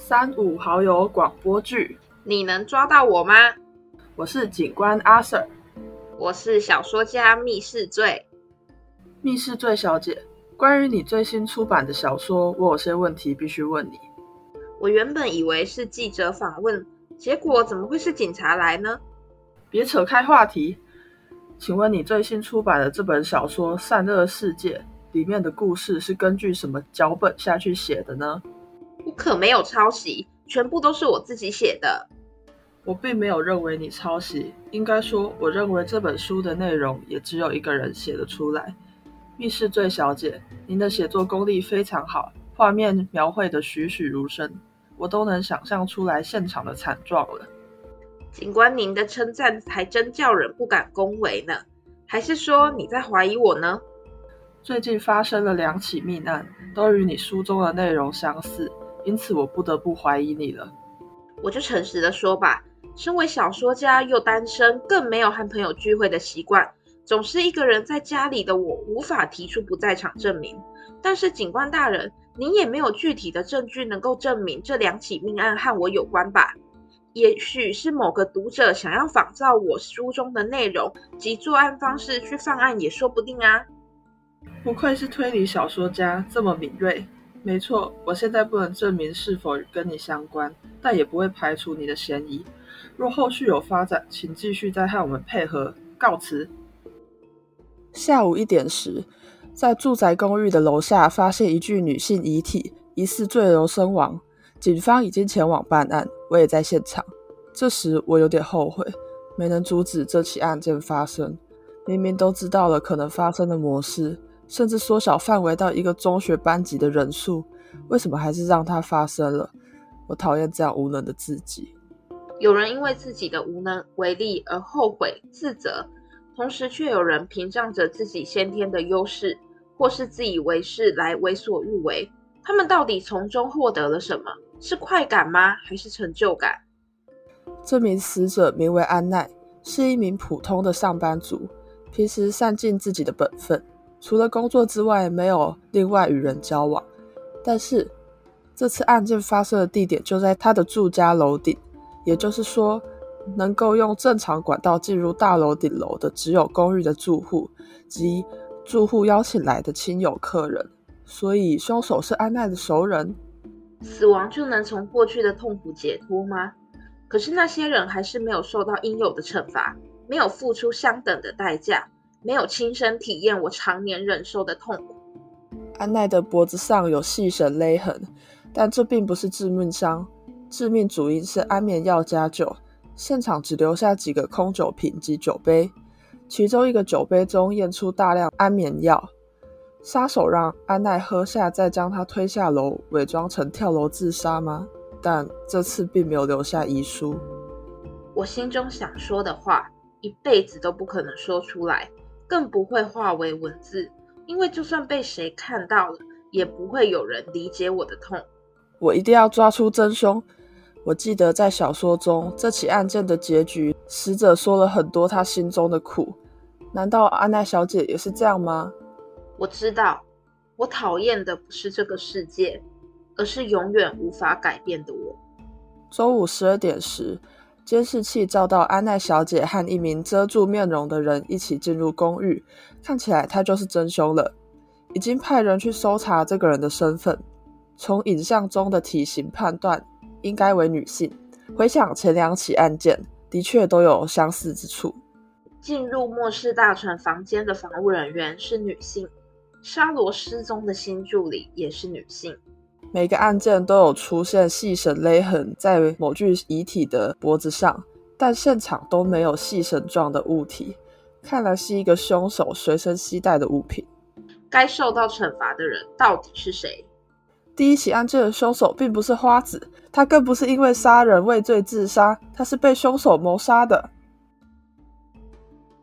三五好友广播剧，你能抓到我吗？我是警官阿 Sir，我是小说家密室罪。密室罪小姐，关于你最新出版的小说，我有些问题必须问你。我原本以为是记者访问，结果怎么会是警察来呢？别扯开话题，请问你最新出版的这本小说《善恶世界》里面的故事是根据什么脚本下去写的呢？我可没有抄袭，全部都是我自己写的。我并没有认为你抄袭，应该说，我认为这本书的内容也只有一个人写得出来。密室醉小姐，您的写作功力非常好，画面描绘的栩栩如生，我都能想象出来现场的惨状了。警官，您的称赞还真叫人不敢恭维呢。还是说你在怀疑我呢？最近发生了两起命案，都与你书中的内容相似。因此，我不得不怀疑你了。我就诚实的说吧，身为小说家又单身，更没有和朋友聚会的习惯，总是一个人在家里的我，无法提出不在场证明。但是，警官大人，您也没有具体的证据能够证明这两起命案和我有关吧？也许是某个读者想要仿照我书中的内容及作案方式去犯案，也说不定啊。不愧是推理小说家，这么敏锐。没错，我现在不能证明是否跟你相关，但也不会排除你的嫌疑。若后续有发展，请继续再和我们配合。告辞。下午一点时，在住宅公寓的楼下发现一具女性遗体，疑似坠楼身亡。警方已经前往办案，我也在现场。这时我有点后悔，没能阻止这起案件发生。明明都知道了可能发生的模式。甚至缩小范围到一个中学班级的人数，为什么还是让它发生了？我讨厌这样无能的自己。有人因为自己的无能为力而后悔自责，同时却有人凭仗着自己先天的优势或是自以为是来为所欲为。他们到底从中获得了什么？是快感吗？还是成就感？这名死者名为安奈，是一名普通的上班族，平时善尽自己的本分。除了工作之外，没有另外与人交往。但是这次案件发生的地点就在他的住家楼顶，也就是说，能够用正常管道进入大楼顶楼的只有公寓的住户及住户邀请来的亲友客人。所以，凶手是安奈的熟人。死亡就能从过去的痛苦解脱吗？可是那些人还是没有受到应有的惩罚，没有付出相等的代价。没有亲身体验我常年忍受的痛苦。安奈的脖子上有细绳勒痕，但这并不是致命伤。致命主因是安眠药加酒。现场只留下几个空酒瓶及酒杯，其中一个酒杯中验出大量安眠药。杀手让安奈喝下，再将他推下楼，伪装成跳楼自杀吗？但这次并没有留下遗书。我心中想说的话，一辈子都不可能说出来。更不会化为文字，因为就算被谁看到了，也不会有人理解我的痛。我一定要抓出真凶。我记得在小说中，这起案件的结局，死者说了很多他心中的苦。难道安奈小姐也是这样吗？我知道，我讨厌的不是这个世界，而是永远无法改变的我。周五十二点时。监视器照到安奈小姐和一名遮住面容的人一起进入公寓，看起来他就是真凶了。已经派人去搜查这个人的身份，从影像中的体型判断，应该为女性。回想前两起案件，的确都有相似之处。进入末世大船房间的防务人员是女性，沙罗失踪的新助理也是女性。每个案件都有出现细绳勒痕在某具遗体的脖子上，但现场都没有细绳状的物体，看来是一个凶手随身携带的物品。该受到惩罚的人到底是谁？第一起案件的凶手并不是花子，他更不是因为杀人畏罪自杀，他是被凶手谋杀的。